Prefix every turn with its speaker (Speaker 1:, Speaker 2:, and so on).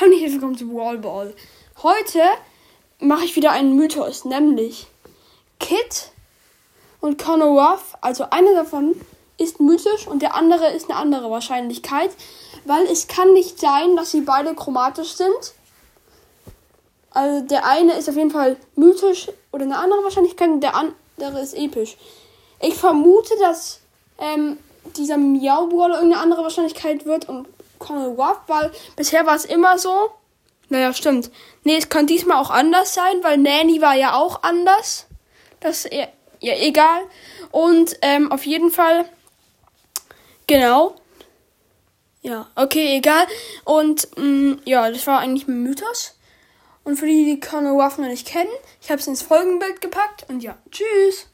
Speaker 1: Hallo und willkommen zu Wallball. Heute mache ich wieder einen Mythos, nämlich Kit und Connor Ruff. Also einer davon ist mythisch und der andere ist eine andere Wahrscheinlichkeit, weil es kann nicht sein, dass sie beide chromatisch sind. Also der eine ist auf jeden Fall mythisch oder eine andere Wahrscheinlichkeit und der andere ist episch. Ich vermute, dass ähm, dieser Miau-Brawler irgendeine andere Wahrscheinlichkeit wird und Connell Ruff, weil bisher war es immer so. Naja, stimmt. Nee, es kann diesmal auch anders sein, weil Nanny war ja auch anders. Das ist ja, ja egal. Und ähm, auf jeden Fall, genau. Ja, okay, egal. Und mh, mm, ja, das war eigentlich mein Mythos. Und für die, die Connor Ruff noch nicht kennen, ich habe es ins Folgenbild gepackt. Und ja, tschüss.